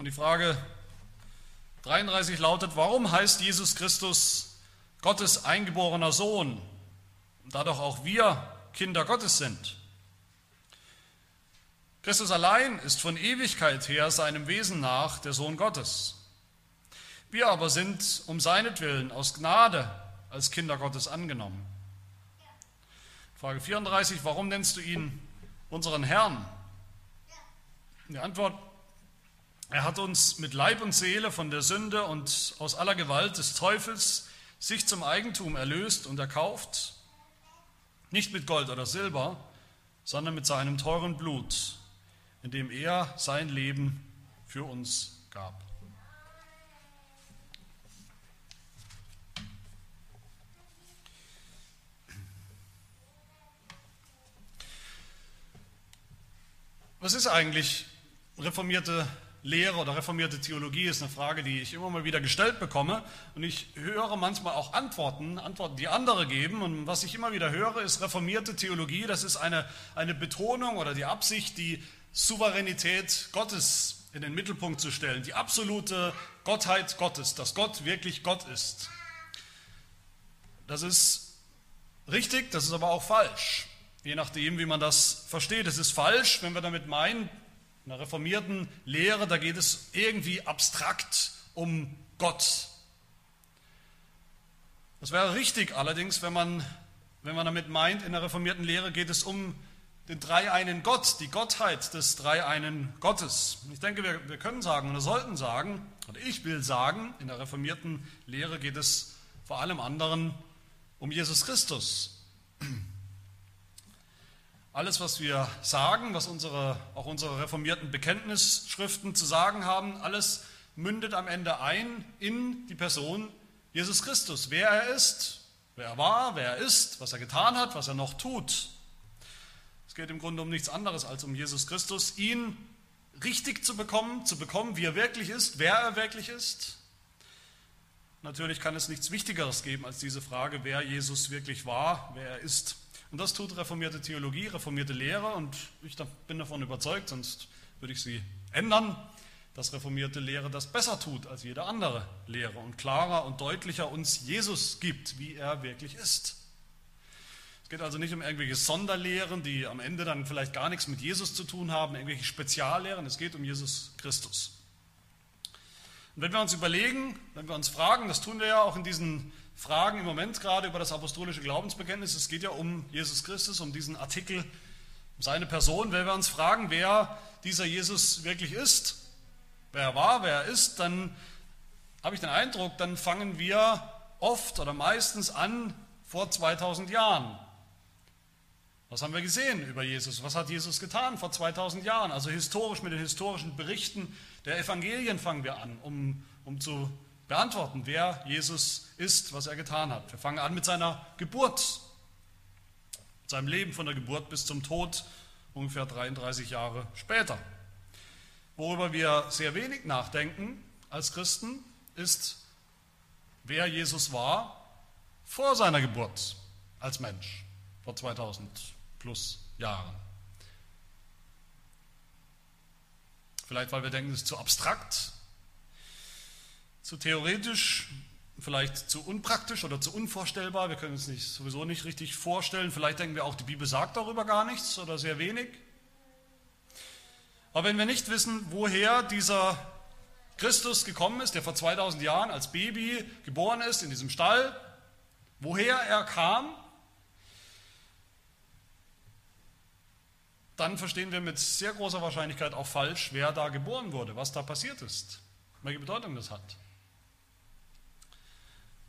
Und die Frage 33 lautet, warum heißt Jesus Christus Gottes eingeborener Sohn, da doch auch wir Kinder Gottes sind? Christus allein ist von Ewigkeit her seinem Wesen nach der Sohn Gottes. Wir aber sind um seinetwillen aus Gnade als Kinder Gottes angenommen. Frage 34, warum nennst du ihn unseren Herrn? Die Antwort, er hat uns mit Leib und Seele von der Sünde und aus aller Gewalt des Teufels sich zum Eigentum erlöst und erkauft, nicht mit Gold oder Silber, sondern mit seinem teuren Blut, indem er sein Leben für uns gab. Was ist eigentlich reformierte Lehre oder reformierte Theologie? Ist eine Frage, die ich immer mal wieder gestellt bekomme. Und ich höre manchmal auch Antworten, Antworten, die andere geben. Und was ich immer wieder höre, ist reformierte Theologie. Das ist eine, eine Betonung oder die Absicht, die Souveränität Gottes in den Mittelpunkt zu stellen, die absolute Gottheit Gottes, dass Gott wirklich Gott ist. Das ist richtig, das ist aber auch falsch, je nachdem, wie man das versteht. Es ist falsch, wenn wir damit meinen, in der reformierten Lehre, da geht es irgendwie abstrakt um Gott. Das wäre richtig allerdings, wenn man, wenn man damit meint, in der reformierten Lehre geht es um den dreieinen Gott, die Gottheit des dreieinen Gottes. Ich denke, wir, wir können sagen oder sollten sagen, und ich will sagen, in der reformierten Lehre geht es vor allem anderen um Jesus Christus. Alles, was wir sagen, was unsere, auch unsere reformierten Bekenntnisschriften zu sagen haben, alles mündet am Ende ein in die Person Jesus Christus. Wer er ist, wer er war, wer er ist, was er getan hat, was er noch tut. Es geht im Grunde um nichts anderes als um Jesus Christus, ihn richtig zu bekommen, zu bekommen, wie er wirklich ist, wer er wirklich ist. Natürlich kann es nichts Wichtigeres geben als diese Frage, wer Jesus wirklich war, wer er ist. Und das tut reformierte Theologie, reformierte Lehre und ich bin davon überzeugt, sonst würde ich sie ändern, dass reformierte Lehre das besser tut als jede andere Lehre und klarer und deutlicher uns Jesus gibt, wie er wirklich ist. Es geht also nicht um irgendwelche Sonderlehren, die am Ende dann vielleicht gar nichts mit Jesus zu tun haben, irgendwelche Speziallehren. Es geht um Jesus Christus. Und wenn wir uns überlegen, wenn wir uns fragen, das tun wir ja auch in diesen Fragen im Moment gerade über das apostolische Glaubensbekenntnis, es geht ja um Jesus Christus, um diesen Artikel, um seine Person. Wenn wir uns fragen, wer dieser Jesus wirklich ist, wer er war, wer er ist, dann habe ich den Eindruck, dann fangen wir oft oder meistens an vor 2000 Jahren. Was haben wir gesehen über Jesus? Was hat Jesus getan vor 2000 Jahren? Also historisch mit den historischen Berichten der Evangelien fangen wir an, um, um zu beantworten, wer Jesus ist, was er getan hat. Wir fangen an mit seiner Geburt, mit seinem Leben von der Geburt bis zum Tod, ungefähr 33 Jahre später. Worüber wir sehr wenig nachdenken als Christen, ist, wer Jesus war vor seiner Geburt als Mensch vor 2000 plus Jahren. Vielleicht, weil wir denken, es ist zu abstrakt, zu theoretisch, vielleicht zu unpraktisch oder zu unvorstellbar. Wir können es nicht, sowieso nicht richtig vorstellen. Vielleicht denken wir auch, die Bibel sagt darüber gar nichts oder sehr wenig. Aber wenn wir nicht wissen, woher dieser Christus gekommen ist, der vor 2000 Jahren als Baby geboren ist in diesem Stall, woher er kam, dann verstehen wir mit sehr großer Wahrscheinlichkeit auch falsch, wer da geboren wurde, was da passiert ist, welche Bedeutung das hat.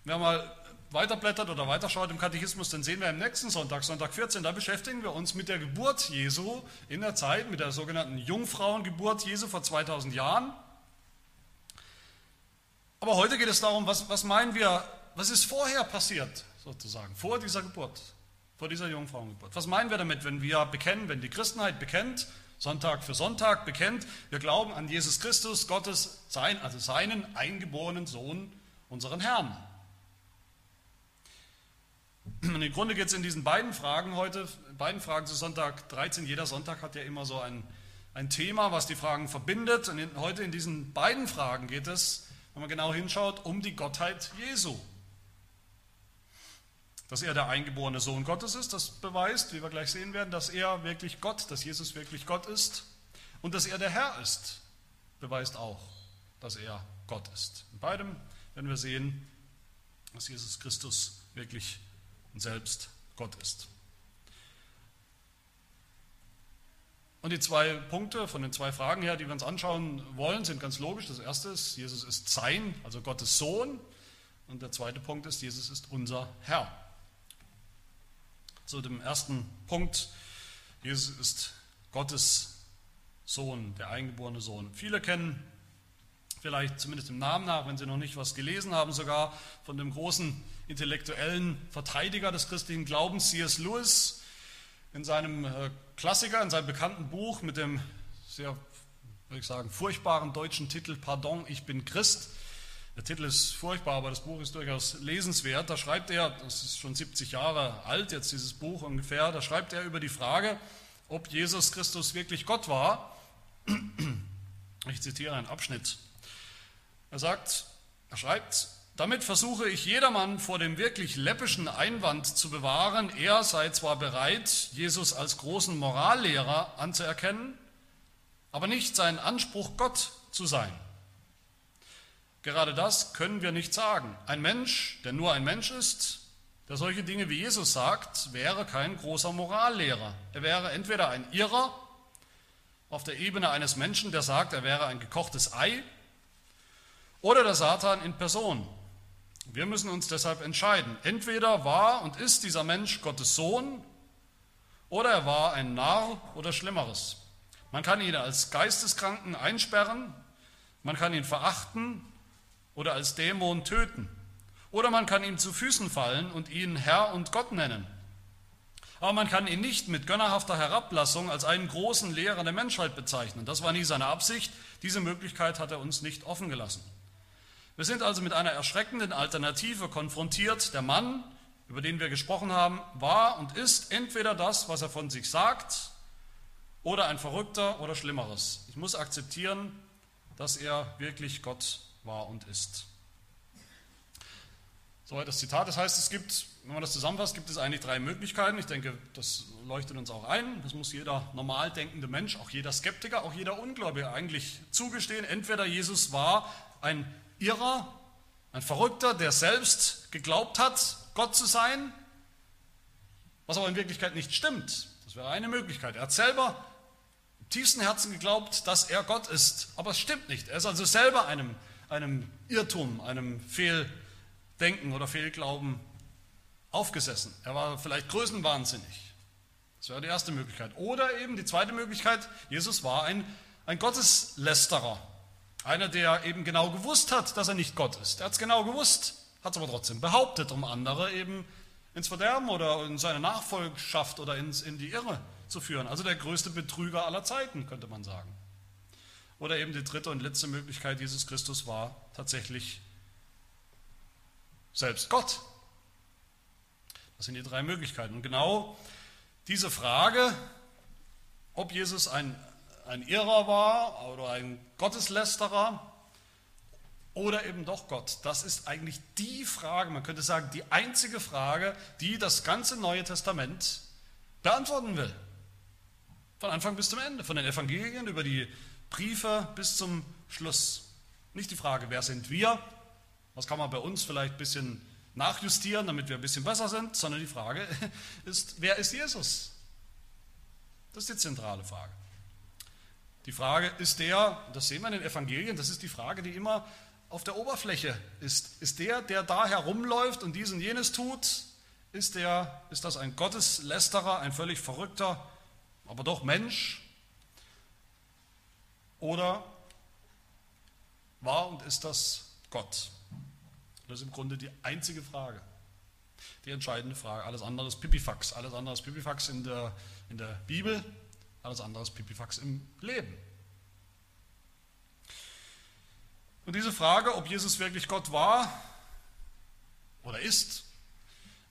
Wenn man mal weiterblättert oder weiterschaut im Katechismus, dann sehen wir im nächsten Sonntag, Sonntag 14, da beschäftigen wir uns mit der Geburt Jesu in der Zeit, mit der sogenannten Jungfrauengeburt Jesu vor 2000 Jahren. Aber heute geht es darum, was, was meinen wir, was ist vorher passiert, sozusagen, vor dieser Geburt vor dieser Jungfrauengeburt. Was meinen wir damit, wenn wir bekennen, wenn die Christenheit bekennt, Sonntag für Sonntag bekennt, wir glauben an Jesus Christus, Gottes, sein, also seinen eingeborenen Sohn, unseren Herrn. Und im Grunde geht es in diesen beiden Fragen heute, beiden Fragen zu Sonntag 13, jeder Sonntag hat ja immer so ein, ein Thema, was die Fragen verbindet. Und heute in diesen beiden Fragen geht es, wenn man genau hinschaut, um die Gottheit Jesu. Dass er der eingeborene Sohn Gottes ist, das beweist, wie wir gleich sehen werden, dass er wirklich Gott, dass Jesus wirklich Gott ist. Und dass er der Herr ist, beweist auch, dass er Gott ist. In beidem werden wir sehen, dass Jesus Christus wirklich und selbst Gott ist. Und die zwei Punkte von den zwei Fragen her, die wir uns anschauen wollen, sind ganz logisch. Das erste ist, Jesus ist sein, also Gottes Sohn. Und der zweite Punkt ist, Jesus ist unser Herr zu dem ersten Punkt. Jesus ist Gottes Sohn, der eingeborene Sohn. Viele kennen vielleicht zumindest im Namen nach, wenn sie noch nicht was gelesen haben, sogar von dem großen intellektuellen Verteidiger des christlichen Glaubens, C.S. Lewis, in seinem äh, Klassiker, in seinem bekannten Buch mit dem sehr, würde ich sagen, furchtbaren deutschen Titel Pardon, ich bin Christ der Titel ist furchtbar, aber das Buch ist durchaus lesenswert. Da schreibt er, das ist schon 70 Jahre alt jetzt dieses Buch ungefähr, da schreibt er über die Frage, ob Jesus Christus wirklich Gott war. Ich zitiere einen Abschnitt. Er sagt, er schreibt, damit versuche ich jedermann vor dem wirklich läppischen Einwand zu bewahren, er sei zwar bereit, Jesus als großen Morallehrer anzuerkennen, aber nicht seinen Anspruch, Gott zu sein. Gerade das können wir nicht sagen. Ein Mensch, der nur ein Mensch ist, der solche Dinge wie Jesus sagt, wäre kein großer Morallehrer. Er wäre entweder ein Irrer auf der Ebene eines Menschen, der sagt, er wäre ein gekochtes Ei, oder der Satan in Person. Wir müssen uns deshalb entscheiden. Entweder war und ist dieser Mensch Gottes Sohn, oder er war ein Narr oder Schlimmeres. Man kann ihn als Geisteskranken einsperren, man kann ihn verachten oder als Dämon töten. Oder man kann ihm zu Füßen fallen und ihn Herr und Gott nennen. Aber man kann ihn nicht mit gönnerhafter Herablassung als einen großen Lehrer der Menschheit bezeichnen. Das war nie seine Absicht. Diese Möglichkeit hat er uns nicht offen gelassen. Wir sind also mit einer erschreckenden Alternative konfrontiert. Der Mann, über den wir gesprochen haben, war und ist entweder das, was er von sich sagt, oder ein Verrückter oder Schlimmeres. Ich muss akzeptieren, dass er wirklich Gott war und ist. Soweit das Zitat. Das heißt, es gibt, wenn man das zusammenfasst, gibt es eigentlich drei Möglichkeiten. Ich denke, das leuchtet uns auch ein. Das muss jeder normal denkende Mensch, auch jeder Skeptiker, auch jeder Ungläubige eigentlich zugestehen. Entweder Jesus war ein Irrer, ein Verrückter, der selbst geglaubt hat, Gott zu sein, was aber in Wirklichkeit nicht stimmt. Das wäre eine Möglichkeit. Er hat selber im tiefsten Herzen geglaubt, dass er Gott ist, aber es stimmt nicht. Er ist also selber einem einem Irrtum, einem Fehldenken oder Fehlglauben aufgesessen. Er war vielleicht größenwahnsinnig. Das wäre die erste Möglichkeit. Oder eben die zweite Möglichkeit, Jesus war ein, ein Gotteslästerer. Einer, der eben genau gewusst hat, dass er nicht Gott ist. Er hat es genau gewusst, hat es aber trotzdem behauptet, um andere eben ins Verderben oder in seine Nachfolgschaft oder ins, in die Irre zu führen. Also der größte Betrüger aller Zeiten, könnte man sagen. Oder eben die dritte und letzte Möglichkeit, Jesus Christus war tatsächlich selbst Gott. Das sind die drei Möglichkeiten. Und genau diese Frage, ob Jesus ein, ein Irrer war oder ein Gotteslästerer oder eben doch Gott, das ist eigentlich die Frage, man könnte sagen, die einzige Frage, die das ganze Neue Testament beantworten will. Von Anfang bis zum Ende, von den Evangelien über die Briefe bis zum Schluss. Nicht die Frage, wer sind wir? Was kann man bei uns vielleicht ein bisschen nachjustieren, damit wir ein bisschen besser sind, sondern die Frage ist, wer ist Jesus? Das ist die zentrale Frage. Die Frage ist der, das sehen wir in den Evangelien, das ist die Frage, die immer auf der Oberfläche ist. Ist der, der da herumläuft und dies und jenes tut, ist, der, ist das ein Gotteslästerer, ein völlig verrückter, aber doch Mensch? Oder war und ist das Gott? Das ist im Grunde die einzige Frage, die entscheidende Frage. Alles andere ist Pipifax. Alles andere ist Pipifax in der, in der Bibel, alles andere ist Pipifax im Leben. Und diese Frage, ob Jesus wirklich Gott war oder ist,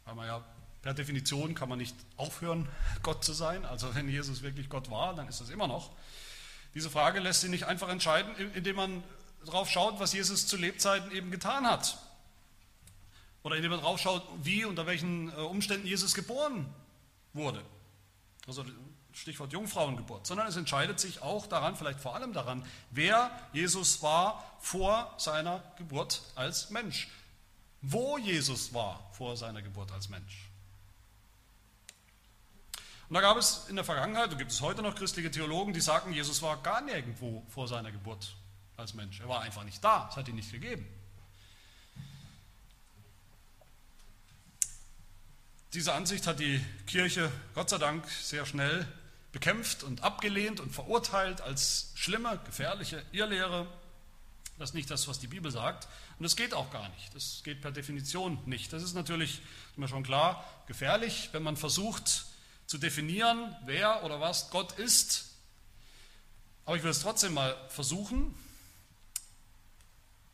weil man ja per Definition kann man nicht aufhören, Gott zu sein. Also wenn Jesus wirklich Gott war, dann ist das immer noch. Diese Frage lässt sich nicht einfach entscheiden, indem man drauf schaut, was Jesus zu Lebzeiten eben getan hat. Oder indem man drauf schaut, wie, unter welchen äh, Umständen Jesus geboren wurde. Also Stichwort Jungfrauengeburt. Sondern es entscheidet sich auch daran, vielleicht vor allem daran, wer Jesus war vor seiner Geburt als Mensch. Wo Jesus war vor seiner Geburt als Mensch. Und da gab es in der Vergangenheit, und gibt es heute noch christliche Theologen, die sagen, Jesus war gar nirgendwo vor seiner Geburt als Mensch. Er war einfach nicht da, es hat ihn nicht gegeben. Diese Ansicht hat die Kirche Gott sei Dank sehr schnell bekämpft und abgelehnt und verurteilt als schlimme, gefährliche Irrlehre. Das ist nicht das, was die Bibel sagt. Und das geht auch gar nicht. Das geht per Definition nicht. Das ist natürlich, ist mir schon klar, gefährlich, wenn man versucht, zu definieren, wer oder was Gott ist. Aber ich will es trotzdem mal versuchen.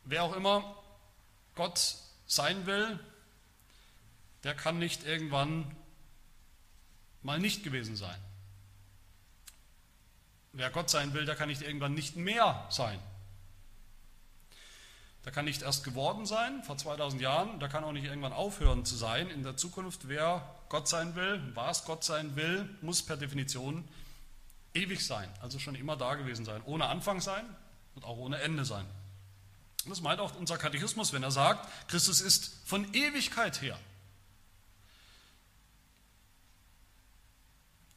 Wer auch immer Gott sein will, der kann nicht irgendwann mal nicht gewesen sein. Wer Gott sein will, der kann nicht irgendwann nicht mehr sein. Der kann nicht erst geworden sein, vor 2000 Jahren, der kann auch nicht irgendwann aufhören zu sein in der Zukunft. Wer Gott sein will, was Gott sein will, muss per Definition ewig sein, also schon immer da gewesen sein, ohne Anfang sein und auch ohne Ende sein. Und das meint auch unser Katechismus, wenn er sagt, Christus ist von Ewigkeit her.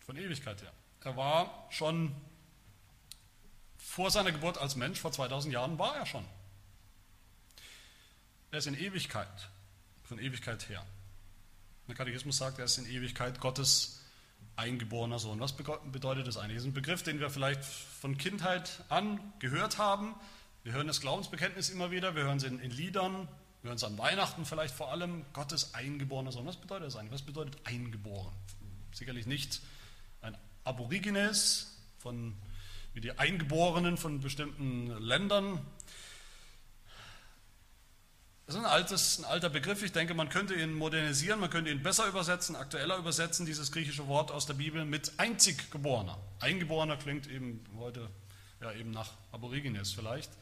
Von Ewigkeit her. Er war schon vor seiner Geburt als Mensch, vor 2000 Jahren war er schon. Er ist in Ewigkeit, von Ewigkeit her. Der Katechismus sagt, er ist in Ewigkeit Gottes eingeborener Sohn. Was bedeutet das eigentlich? Das ist ein Begriff, den wir vielleicht von Kindheit an gehört haben. Wir hören das Glaubensbekenntnis immer wieder, wir hören es in, in Liedern, wir hören es an Weihnachten vielleicht vor allem. Gottes eingeborener Sohn. Was bedeutet das eigentlich? Was bedeutet eingeboren? Sicherlich nicht ein Aborigines, von, wie die Eingeborenen von bestimmten Ländern, das ist ein, altes, ein alter Begriff. Ich denke, man könnte ihn modernisieren, man könnte ihn besser übersetzen, aktueller übersetzen, dieses griechische Wort aus der Bibel mit Einziggeborener. Eingeborener klingt eben heute ja, eben nach Aborigines vielleicht.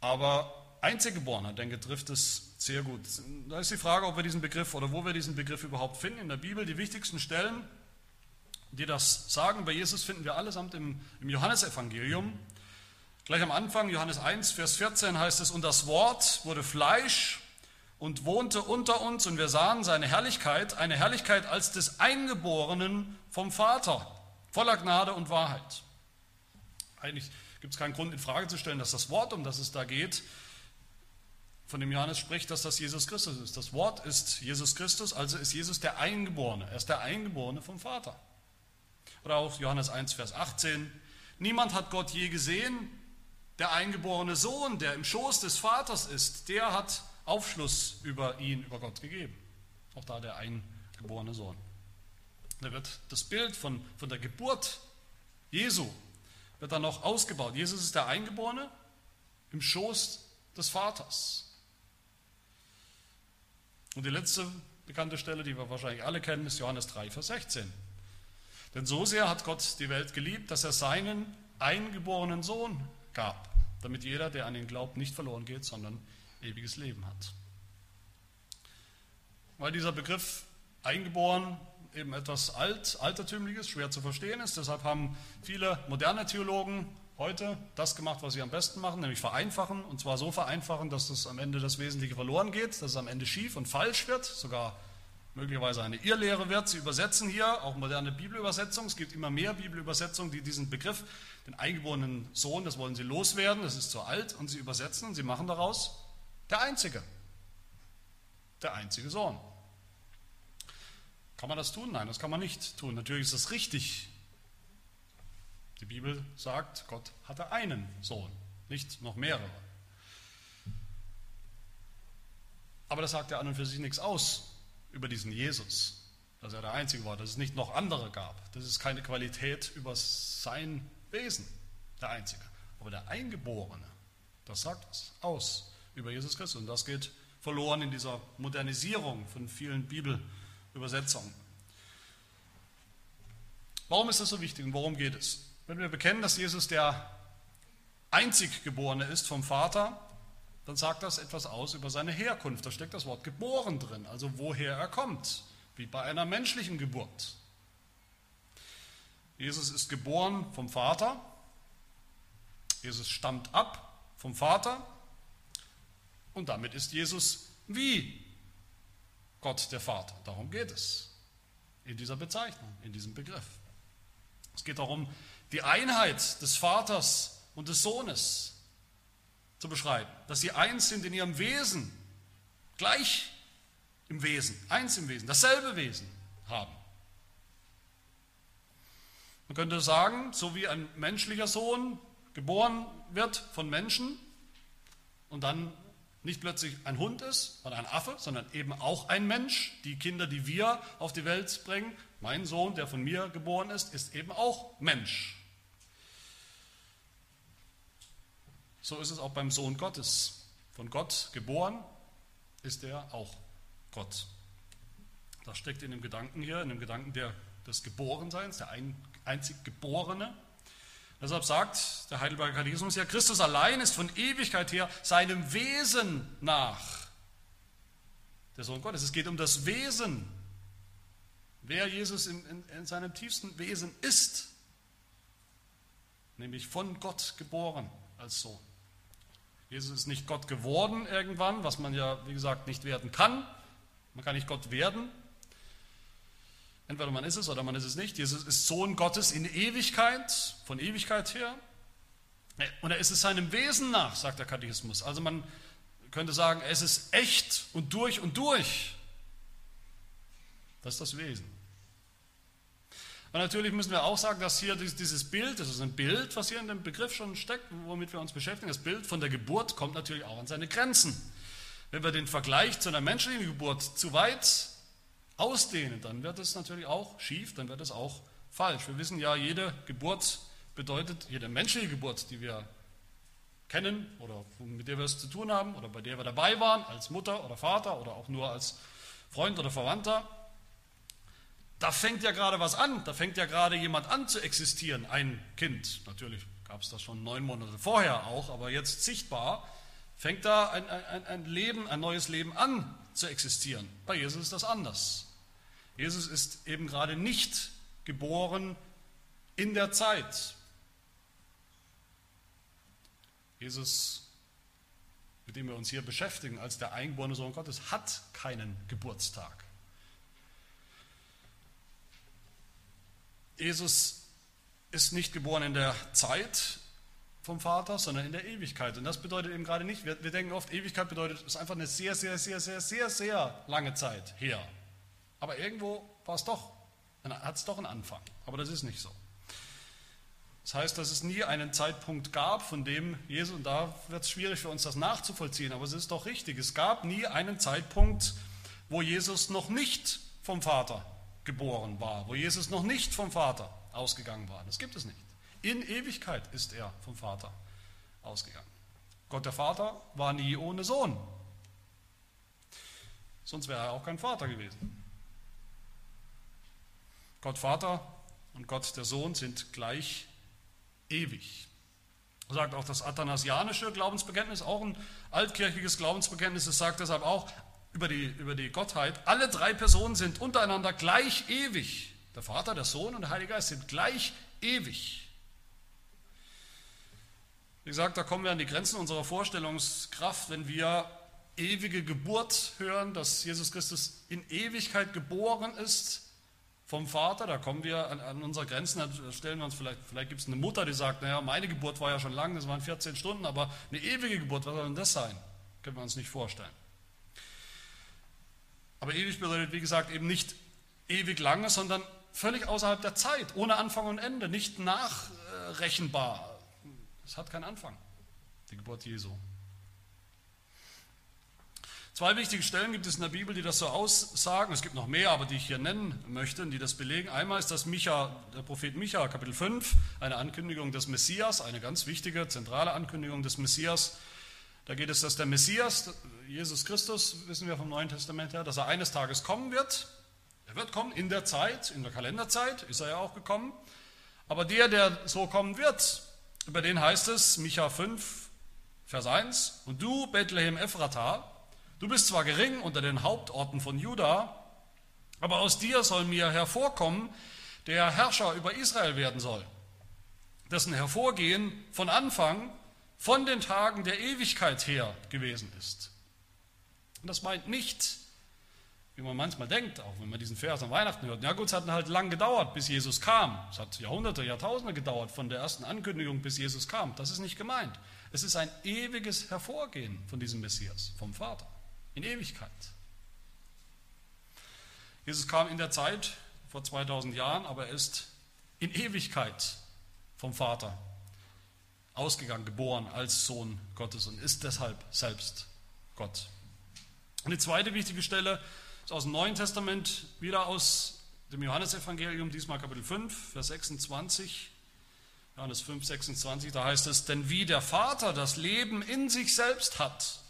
Aber Einziggeborener, denke, trifft es sehr gut. Da ist die Frage, ob wir diesen Begriff oder wo wir diesen Begriff überhaupt finden. In der Bibel, die wichtigsten Stellen, die das sagen, bei Jesus finden wir allesamt im, im Johannesevangelium. Gleich am Anfang, Johannes 1, Vers 14 heißt es, und das Wort wurde Fleisch und wohnte unter uns und wir sahen seine Herrlichkeit, eine Herrlichkeit als des Eingeborenen vom Vater, voller Gnade und Wahrheit. Eigentlich gibt es keinen Grund in Frage zu stellen, dass das Wort, um das es da geht, von dem Johannes spricht, dass das Jesus Christus ist. Das Wort ist Jesus Christus, also ist Jesus der Eingeborene. Er ist der Eingeborene vom Vater. Oder auch Johannes 1, Vers 18. Niemand hat Gott je gesehen, der eingeborene Sohn, der im Schoß des Vaters ist, der hat Aufschluss über ihn, über Gott gegeben. Auch da der eingeborene Sohn. Da wird das Bild von, von der Geburt Jesu wird dann noch ausgebaut. Jesus ist der Eingeborene im Schoß des Vaters. Und die letzte bekannte Stelle, die wir wahrscheinlich alle kennen, ist Johannes 3, Vers 16. Denn so sehr hat Gott die Welt geliebt, dass er seinen eingeborenen Sohn gab, damit jeder, der an ihn glaubt, nicht verloren geht, sondern ewiges Leben hat. Weil dieser Begriff eingeboren eben etwas alt, altertümliches, schwer zu verstehen ist, deshalb haben viele moderne Theologen heute das gemacht, was sie am besten machen, nämlich vereinfachen, und zwar so vereinfachen, dass das am Ende das Wesentliche verloren geht, dass es am Ende schief und falsch wird, sogar möglicherweise eine Irrlehre wird. Sie übersetzen hier auch moderne Bibelübersetzungen. Es gibt immer mehr Bibelübersetzungen, die diesen Begriff, den eingeborenen Sohn, das wollen sie loswerden, das ist zu alt, und sie übersetzen und sie machen daraus der Einzige. Der einzige Sohn. Kann man das tun? Nein, das kann man nicht tun. Natürlich ist das richtig. Die Bibel sagt, Gott hatte einen Sohn, nicht noch mehrere. Aber das sagt ja an und für sich nichts aus über diesen Jesus, dass er der Einzige war, dass es nicht noch andere gab. Das ist keine Qualität über sein Wesen, der Einzige. Aber der Eingeborene, das sagt was aus über Jesus Christus. Und das geht verloren in dieser Modernisierung von vielen Bibelübersetzungen. Warum ist das so wichtig und worum geht es? wenn wir bekennen, dass Jesus der Einziggeborene ist vom Vater, dann sagt das etwas aus über seine Herkunft. Da steckt das Wort geboren drin, also woher er kommt, wie bei einer menschlichen Geburt. Jesus ist geboren vom Vater, Jesus stammt ab vom Vater und damit ist Jesus wie Gott der Vater. Darum geht es in dieser Bezeichnung, in diesem Begriff. Es geht darum, die Einheit des Vaters und des Sohnes zu beschreiben, dass sie eins sind in ihrem Wesen, gleich im Wesen, eins im Wesen, dasselbe Wesen haben. Man könnte sagen, so wie ein menschlicher Sohn geboren wird von Menschen und dann nicht plötzlich ein Hund ist oder ein Affe, sondern eben auch ein Mensch. Die Kinder, die wir auf die Welt bringen, mein Sohn, der von mir geboren ist, ist eben auch Mensch. So ist es auch beim Sohn Gottes. Von Gott geboren ist er auch Gott. Das steckt in dem Gedanken hier, in dem Gedanken der, des Geborenseins, der ein, einzig Geborene. Deshalb sagt der Heidelberger Katechismus ja, Christus allein ist von Ewigkeit her seinem Wesen nach der Sohn Gottes. Es geht um das Wesen, wer Jesus in, in, in seinem tiefsten Wesen ist, nämlich von Gott geboren als Sohn. Jesus ist nicht Gott geworden irgendwann, was man ja, wie gesagt, nicht werden kann. Man kann nicht Gott werden, Entweder man ist es oder man ist es nicht. Jesus ist Sohn Gottes in Ewigkeit, von Ewigkeit her. Und er ist es seinem Wesen nach, sagt der Katechismus. Also man könnte sagen, es ist echt und durch und durch. Das ist das Wesen. Und natürlich müssen wir auch sagen, dass hier dieses Bild, das ist ein Bild, was hier in dem Begriff schon steckt, womit wir uns beschäftigen, das Bild von der Geburt kommt natürlich auch an seine Grenzen. Wenn wir den Vergleich zu einer menschlichen Geburt zu weit ausdehnen, dann wird es natürlich auch schief, dann wird es auch falsch. Wir wissen ja, jede Geburt bedeutet, jede menschliche Geburt, die wir kennen oder mit der wir es zu tun haben oder bei der wir dabei waren, als Mutter oder Vater oder auch nur als Freund oder Verwandter, da fängt ja gerade was an, da fängt ja gerade jemand an zu existieren, ein Kind. Natürlich gab es das schon neun Monate vorher auch, aber jetzt sichtbar fängt da ein, ein, ein Leben, ein neues Leben an zu existieren. Bei Jesus ist das anders. Jesus ist eben gerade nicht geboren in der Zeit. Jesus, mit dem wir uns hier beschäftigen, als der eingeborene Sohn Gottes, hat keinen Geburtstag. Jesus ist nicht geboren in der Zeit, vom Vater, sondern in der Ewigkeit. Und das bedeutet eben gerade nicht, wir, wir denken oft, Ewigkeit bedeutet, es ist einfach eine sehr, sehr, sehr, sehr, sehr, sehr lange Zeit her. Aber irgendwo war es doch, hat es doch einen Anfang. Aber das ist nicht so. Das heißt, dass es nie einen Zeitpunkt gab, von dem Jesus, und da wird es schwierig für uns das nachzuvollziehen, aber es ist doch richtig, es gab nie einen Zeitpunkt, wo Jesus noch nicht vom Vater geboren war, wo Jesus noch nicht vom Vater ausgegangen war. Das gibt es nicht. In Ewigkeit ist er vom Vater ausgegangen. Gott der Vater war nie ohne Sohn. Sonst wäre er auch kein Vater gewesen. Gott Vater und Gott der Sohn sind gleich ewig. Sagt auch das athanasianische Glaubensbekenntnis, auch ein altkirchliches Glaubensbekenntnis, es sagt deshalb auch über die, über die Gottheit, alle drei Personen sind untereinander gleich ewig. Der Vater, der Sohn und der Heilige Geist sind gleich ewig. Wie gesagt, da kommen wir an die Grenzen unserer Vorstellungskraft, wenn wir ewige Geburt hören, dass Jesus Christus in Ewigkeit geboren ist vom Vater. Da kommen wir an, an unsere Grenzen. Da stellen wir uns vielleicht, vielleicht gibt es eine Mutter, die sagt, naja, meine Geburt war ja schon lang, das waren 14 Stunden, aber eine ewige Geburt, was soll denn das sein? Können wir uns nicht vorstellen. Aber ewig bedeutet, wie gesagt, eben nicht ewig lange, sondern völlig außerhalb der Zeit, ohne Anfang und Ende, nicht nachrechenbar. Es hat keinen Anfang, die Geburt Jesu. Zwei wichtige Stellen gibt es in der Bibel, die das so aussagen. Es gibt noch mehr, aber die ich hier nennen möchte und die das belegen. Einmal ist das Micha, der Prophet Micha, Kapitel 5, eine Ankündigung des Messias, eine ganz wichtige, zentrale Ankündigung des Messias. Da geht es, dass der Messias, Jesus Christus, wissen wir vom Neuen Testament her, dass er eines Tages kommen wird. Er wird kommen in der Zeit, in der Kalenderzeit, ist er ja auch gekommen. Aber der, der so kommen wird, über den heißt es, Micha 5, Vers 1, und du, Bethlehem Ephrata, du bist zwar gering unter den Hauptorten von Juda, aber aus dir soll mir hervorkommen, der Herrscher über Israel werden soll, dessen Hervorgehen von Anfang, von den Tagen der Ewigkeit her gewesen ist. Und das meint nicht, wie man manchmal denkt, auch wenn man diesen Vers an Weihnachten hört. Ja gut, es hat halt lang gedauert, bis Jesus kam. Es hat Jahrhunderte, Jahrtausende gedauert von der ersten Ankündigung, bis Jesus kam. Das ist nicht gemeint. Es ist ein ewiges Hervorgehen von diesem Messias, vom Vater, in Ewigkeit. Jesus kam in der Zeit, vor 2000 Jahren, aber er ist in Ewigkeit vom Vater ausgegangen, geboren als Sohn Gottes und ist deshalb selbst Gott. Die zweite wichtige Stelle ist aus dem Neuen Testament, wieder aus dem Johannesevangelium, diesmal Kapitel 5, Vers 26. Johannes 5, 26, da heißt es, denn wie der Vater das Leben in sich selbst hat,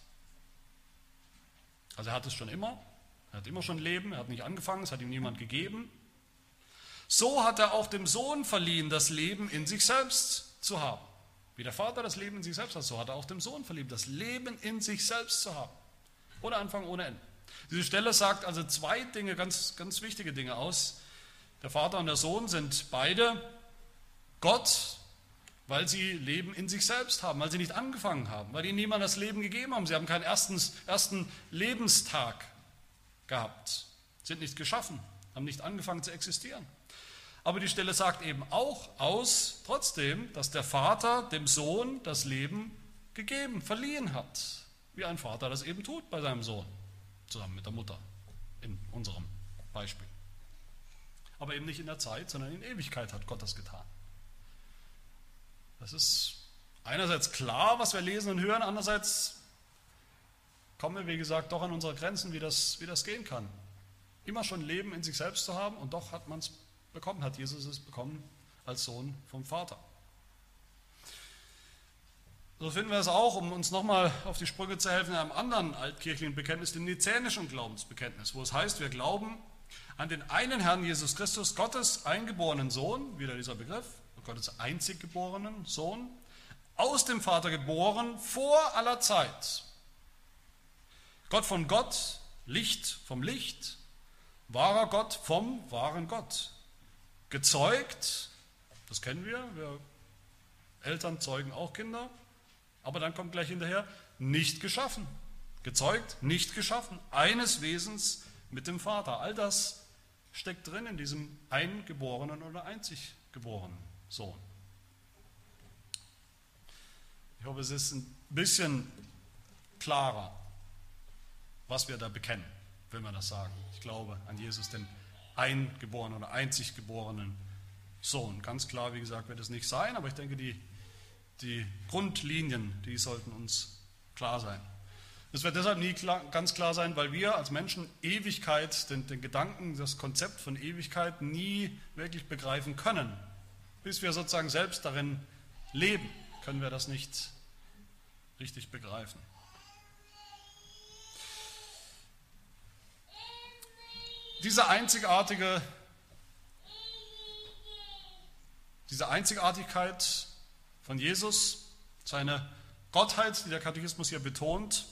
also er hat es schon immer, er hat immer schon Leben, er hat nicht angefangen, es hat ihm niemand gegeben, so hat er auch dem Sohn verliehen, das Leben in sich selbst zu haben. Wie der Vater das Leben in sich selbst hat, so hat er auch dem Sohn verliehen, das Leben in sich selbst zu haben. Ohne Anfang, ohne Ende. Diese Stelle sagt also zwei Dinge, ganz, ganz wichtige Dinge aus. Der Vater und der Sohn sind beide Gott, weil sie Leben in sich selbst haben, weil sie nicht angefangen haben, weil ihnen niemand das Leben gegeben haben. Sie haben keinen ersten, ersten Lebenstag gehabt, sind nicht geschaffen, haben nicht angefangen zu existieren. Aber die Stelle sagt eben auch aus, trotzdem, dass der Vater dem Sohn das Leben gegeben, verliehen hat, wie ein Vater das eben tut bei seinem Sohn zusammen mit der Mutter, in unserem Beispiel. Aber eben nicht in der Zeit, sondern in Ewigkeit hat Gott das getan. Das ist einerseits klar, was wir lesen und hören, andererseits kommen wir, wie gesagt, doch an unsere Grenzen, wie das, wie das gehen kann. Immer schon Leben in sich selbst zu haben und doch hat man es bekommen, hat Jesus es bekommen als Sohn vom Vater. So finden wir es auch, um uns nochmal auf die Sprünge zu helfen, in einem anderen altkirchlichen Bekenntnis, dem nizänischen Glaubensbekenntnis, wo es heißt, wir glauben an den einen Herrn Jesus Christus, Gottes eingeborenen Sohn, wieder dieser Begriff, Gottes einzig geborenen Sohn, aus dem Vater geboren, vor aller Zeit. Gott von Gott, Licht vom Licht, wahrer Gott vom wahren Gott. Gezeugt, das kennen wir, wir Eltern zeugen auch Kinder, aber dann kommt gleich hinterher, nicht geschaffen. Gezeugt, nicht geschaffen. Eines Wesens mit dem Vater. All das steckt drin in diesem eingeborenen oder einzig geborenen Sohn. Ich hoffe, es ist ein bisschen klarer, was wir da bekennen, wenn wir das sagen. Ich glaube an Jesus, den eingeborenen oder einzig geborenen Sohn. Ganz klar, wie gesagt, wird es nicht sein, aber ich denke, die die Grundlinien, die sollten uns klar sein. Es wird deshalb nie klar, ganz klar sein, weil wir als Menschen Ewigkeit, den, den Gedanken, das Konzept von Ewigkeit nie wirklich begreifen können. Bis wir sozusagen selbst darin leben, können wir das nicht richtig begreifen. Diese einzigartige, diese Einzigartigkeit von Jesus, seine Gottheit, die der Katechismus hier betont.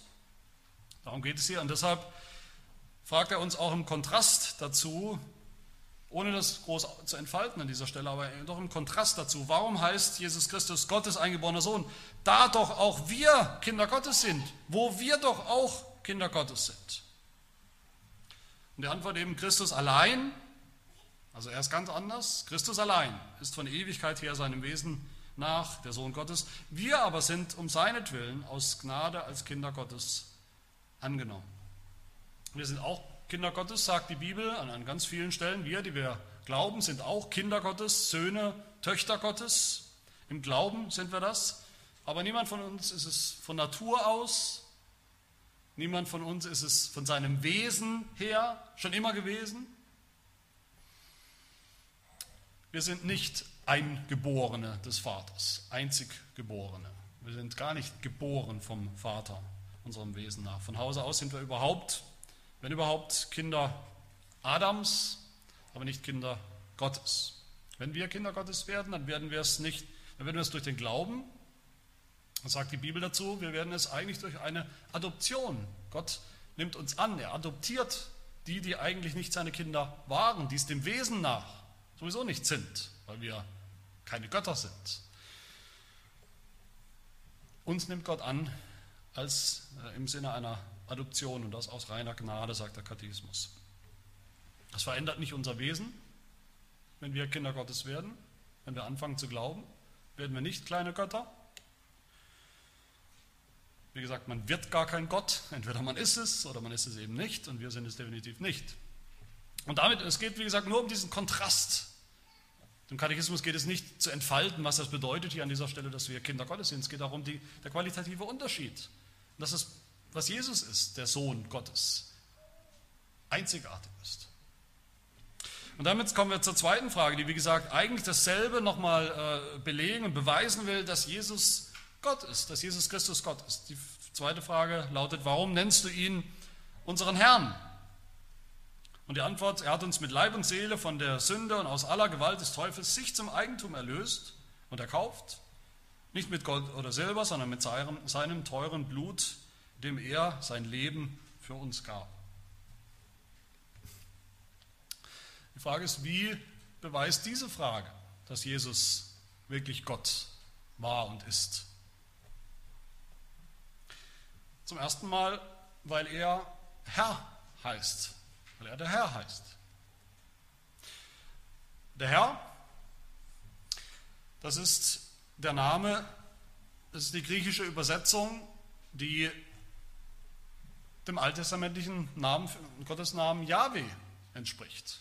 Darum geht es hier. Und deshalb fragt er uns auch im Kontrast dazu, ohne das groß zu entfalten an dieser Stelle, aber doch im Kontrast dazu, warum heißt Jesus Christus Gottes eingeborener Sohn? Da doch auch wir Kinder Gottes sind, wo wir doch auch Kinder Gottes sind. Und die Antwort eben Christus allein, also er ist ganz anders, Christus allein ist von Ewigkeit her seinem Wesen nach, der Sohn Gottes. Wir aber sind um seinetwillen aus Gnade als Kinder Gottes angenommen. Wir sind auch Kinder Gottes, sagt die Bibel an, an ganz vielen Stellen. Wir, die wir glauben, sind auch Kinder Gottes, Söhne, Töchter Gottes. Im Glauben sind wir das. Aber niemand von uns ist es von Natur aus. Niemand von uns ist es von seinem Wesen her schon immer gewesen. Wir sind nicht Eingeborene des Vaters, Einziggeborene. Wir sind gar nicht geboren vom Vater, unserem Wesen nach. Von Hause aus sind wir überhaupt, wenn überhaupt, Kinder Adams, aber nicht Kinder Gottes. Wenn wir Kinder Gottes werden, dann werden wir es nicht, dann werden wir es durch den Glauben, das sagt die Bibel dazu, wir werden es eigentlich durch eine Adoption. Gott nimmt uns an, er adoptiert die, die eigentlich nicht seine Kinder waren, die es dem Wesen nach sowieso nicht sind, weil wir keine Götter sind. Uns nimmt Gott an als äh, im Sinne einer Adoption und das aus reiner Gnade, sagt der Katechismus. Das verändert nicht unser Wesen, wenn wir Kinder Gottes werden, wenn wir anfangen zu glauben, werden wir nicht kleine Götter. Wie gesagt, man wird gar kein Gott, entweder man ist es oder man ist es eben nicht und wir sind es definitiv nicht. Und damit, es geht wie gesagt nur um diesen Kontrast. Im Katechismus geht es nicht zu entfalten, was das bedeutet hier an dieser Stelle, dass wir Kinder Gottes sind. Es geht darum, die, der qualitative Unterschied. Das ist, was Jesus ist, der Sohn Gottes, einzigartig ist. Und damit kommen wir zur zweiten Frage, die wie gesagt eigentlich dasselbe nochmal äh, belegen und beweisen will, dass Jesus Gott ist, dass Jesus Christus Gott ist. Die zweite Frage lautet, warum nennst du ihn unseren Herrn? Und die Antwort, er hat uns mit Leib und Seele von der Sünde und aus aller Gewalt des Teufels sich zum Eigentum erlöst und erkauft, nicht mit Gold oder Silber, sondern mit seinem, seinem teuren Blut, dem er sein Leben für uns gab. Die Frage ist, wie beweist diese Frage, dass Jesus wirklich Gott war und ist? Zum ersten Mal, weil er Herr heißt, weil er der Herr heißt. Der Herr, das ist der Name, das ist die griechische Übersetzung, die dem alttestamentlichen Namen, Gottes Namen Yahweh entspricht.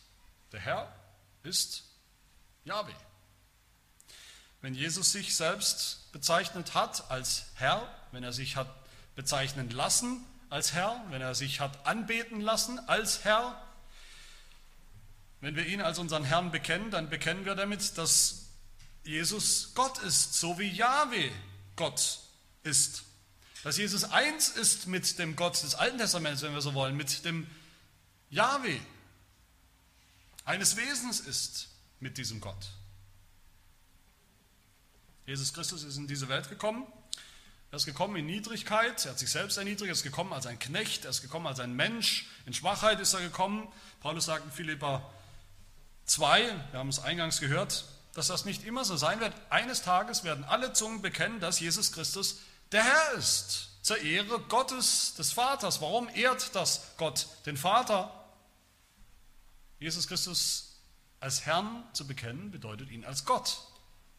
Der Herr ist Yahweh. Wenn Jesus sich selbst bezeichnet hat als Herr, wenn er sich hat bezeichnen lassen als Herr, wenn er sich hat anbeten lassen als Herr, wenn wir ihn als unseren Herrn bekennen, dann bekennen wir damit, dass Jesus Gott ist, so wie Yahweh Gott ist. Dass Jesus eins ist mit dem Gott des Alten Testaments, wenn wir so wollen, mit dem Yahweh, eines Wesens ist mit diesem Gott. Jesus Christus ist in diese Welt gekommen. Er ist gekommen in Niedrigkeit, er hat sich selbst erniedrigt, er ist gekommen als ein Knecht, er ist gekommen als ein Mensch, in Schwachheit ist er gekommen. Paulus sagt in Philippa 2, wir haben es eingangs gehört, dass das nicht immer so sein wird. Eines Tages werden alle Zungen bekennen, dass Jesus Christus der Herr ist, zur Ehre Gottes, des Vaters. Warum ehrt das Gott den Vater? Jesus Christus als Herrn zu bekennen, bedeutet ihn als Gott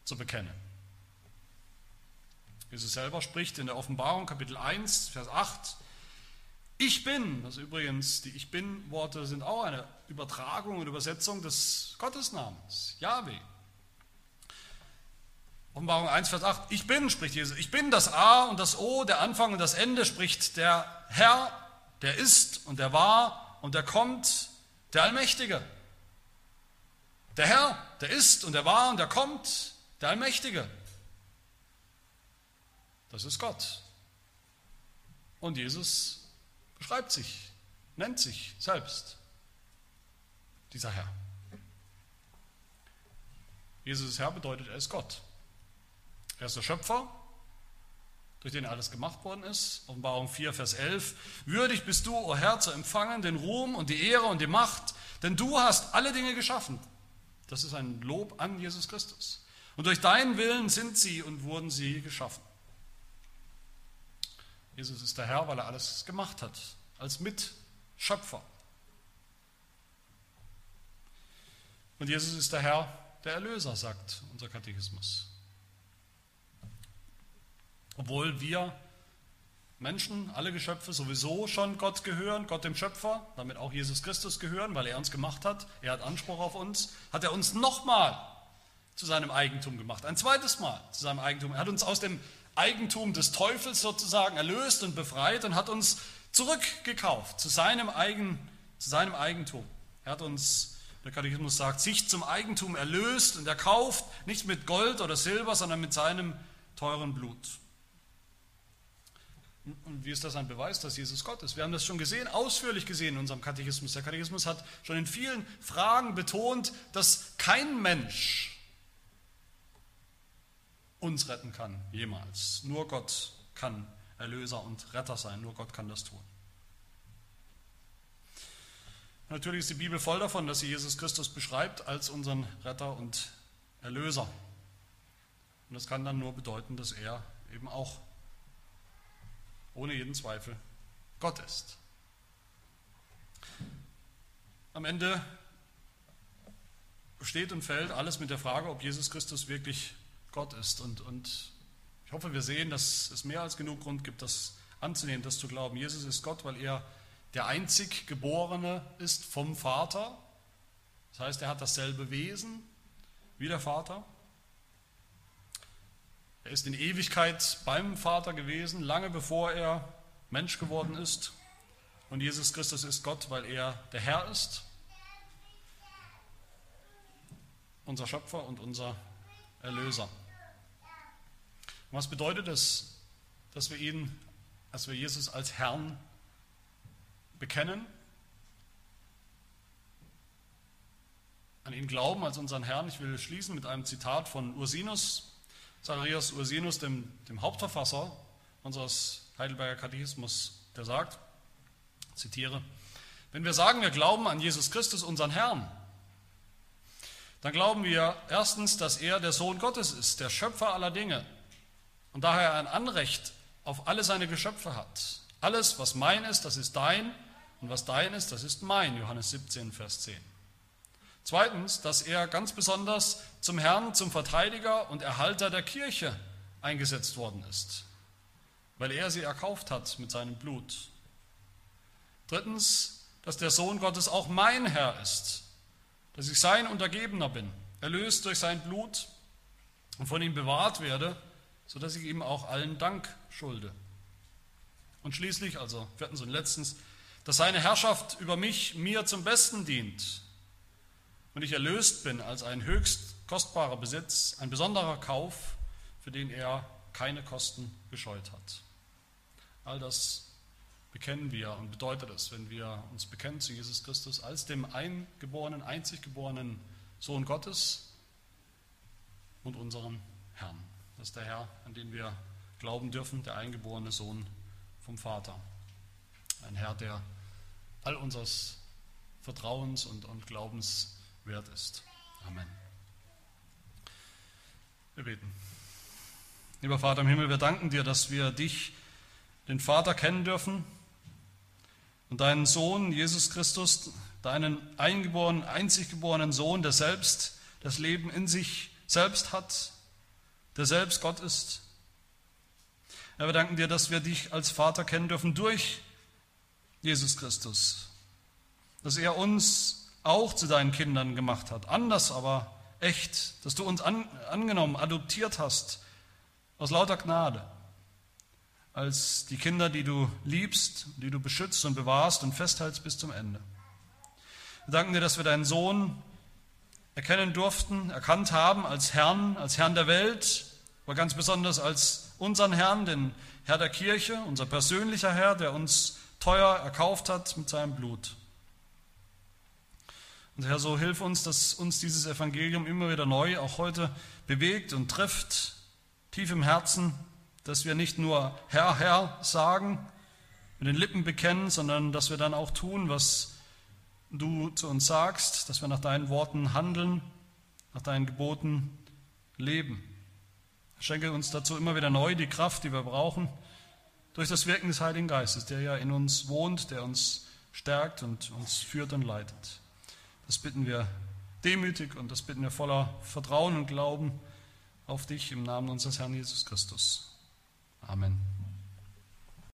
zu bekennen. Jesus selber spricht in der Offenbarung Kapitel 1, Vers 8, ich bin, also übrigens, die Ich bin-Worte sind auch eine Übertragung und Übersetzung des Gottesnamens, Yahweh. Offenbarung 1, Vers 8, ich bin, spricht Jesus, ich bin das A und das O, der Anfang und das Ende, spricht der Herr, der ist und der war und der kommt, der Allmächtige. Der Herr, der ist und der war und der kommt, der Allmächtige. Das ist Gott. Und Jesus beschreibt sich, nennt sich selbst dieser Herr. Jesus ist Herr bedeutet, er ist Gott. Er ist der Schöpfer, durch den alles gemacht worden ist. Offenbarung 4, Vers 11. Würdig bist du, o oh Herr, zu empfangen den Ruhm und die Ehre und die Macht, denn du hast alle Dinge geschaffen. Das ist ein Lob an Jesus Christus. Und durch deinen Willen sind sie und wurden sie geschaffen. Jesus ist der Herr, weil er alles gemacht hat, als Mitschöpfer. Und Jesus ist der Herr, der Erlöser, sagt unser Katechismus. Obwohl wir Menschen, alle Geschöpfe sowieso schon Gott gehören, Gott dem Schöpfer, damit auch Jesus Christus gehören, weil er uns gemacht hat, er hat Anspruch auf uns, hat er uns nochmal zu seinem Eigentum gemacht, ein zweites Mal zu seinem Eigentum. Er hat uns aus dem Eigentum des Teufels sozusagen erlöst und befreit und hat uns zurückgekauft zu seinem, Eigen, zu seinem Eigentum. Er hat uns, der Katechismus sagt, sich zum Eigentum erlöst und erkauft, nicht mit Gold oder Silber, sondern mit seinem teuren Blut. Und wie ist das ein Beweis, dass Jesus Gott ist? Wir haben das schon gesehen, ausführlich gesehen in unserem Katechismus. Der Katechismus hat schon in vielen Fragen betont, dass kein Mensch uns retten kann, jemals. Nur Gott kann Erlöser und Retter sein, nur Gott kann das tun. Natürlich ist die Bibel voll davon, dass sie Jesus Christus beschreibt als unseren Retter und Erlöser. Und das kann dann nur bedeuten, dass er eben auch ohne jeden Zweifel Gott ist. Am Ende steht und fällt alles mit der Frage, ob Jesus Christus wirklich Gott ist. Und, und ich hoffe, wir sehen, dass es mehr als genug Grund gibt, das anzunehmen, das zu glauben. Jesus ist Gott, weil er der einzig Geborene ist vom Vater. Das heißt, er hat dasselbe Wesen wie der Vater. Er ist in Ewigkeit beim Vater gewesen, lange bevor er Mensch geworden ist. Und Jesus Christus ist Gott, weil er der Herr ist, unser Schöpfer und unser Erlöser. Was bedeutet es, dass wir ihn, dass wir Jesus als Herrn bekennen, an ihn glauben als unseren Herrn? Ich will schließen mit einem Zitat von Ursinus, Zacharias Ursinus, dem, dem Hauptverfasser unseres Heidelberger Katechismus, der sagt, zitiere, wenn wir sagen, wir glauben an Jesus Christus, unseren Herrn, dann glauben wir erstens, dass er der Sohn Gottes ist, der Schöpfer aller Dinge und daher ein Anrecht auf alle seine Geschöpfe hat. Alles, was mein ist, das ist dein und was dein ist, das ist mein. Johannes 17, Vers 10. Zweitens, dass er ganz besonders zum Herrn, zum Verteidiger und Erhalter der Kirche eingesetzt worden ist, weil er sie erkauft hat mit seinem Blut. Drittens, dass der Sohn Gottes auch mein Herr ist, dass ich sein Untergebener bin, erlöst durch sein Blut und von ihm bewahrt werde, sodass ich ihm auch allen Dank schulde. Und schließlich, also viertens und letztens, dass seine Herrschaft über mich mir zum Besten dient und ich erlöst bin als ein höchst kostbarer Besitz, ein besonderer Kauf, für den er keine Kosten gescheut hat. All das bekennen wir und bedeutet es, wenn wir uns bekennen zu Jesus Christus als dem eingeborenen, einzig geborenen Sohn Gottes und unseren Herrn. Das ist der Herr, an den wir glauben dürfen, der eingeborene Sohn vom Vater. Ein Herr, der all unseres Vertrauens und, und Glaubens wert ist. Amen. Wir beten. Lieber Vater im Himmel, wir danken dir, dass wir dich, den Vater, kennen dürfen und deinen Sohn, Jesus Christus, deinen eingeborenen, einzig geborenen Sohn, der selbst das Leben in sich selbst hat, der selbst Gott ist. Ja, wir danken dir, dass wir dich als Vater kennen dürfen durch Jesus Christus, dass er uns auch zu deinen Kindern gemacht hat. Anders aber echt, dass du uns an, angenommen, adoptiert hast aus lauter Gnade als die Kinder, die du liebst, die du beschützt und bewahrst und festhältst bis zum Ende. Wir danken dir, dass wir deinen Sohn erkennen durften, erkannt haben als Herrn, als Herrn der Welt, aber ganz besonders als unseren Herrn, den Herr der Kirche, unser persönlicher Herr, der uns teuer erkauft hat mit seinem Blut. Und Herr, so hilf uns, dass uns dieses Evangelium immer wieder neu, auch heute, bewegt und trifft, tief im Herzen, dass wir nicht nur Herr, Herr sagen, mit den Lippen bekennen, sondern dass wir dann auch tun, was du zu uns sagst, dass wir nach deinen Worten handeln, nach deinen Geboten leben. Schenke uns dazu immer wieder neu die Kraft, die wir brauchen, durch das Wirken des Heiligen Geistes, der ja in uns wohnt, der uns stärkt und uns führt und leitet. Das bitten wir demütig und das bitten wir voller Vertrauen und Glauben auf dich im Namen unseres Herrn Jesus Christus. Amen.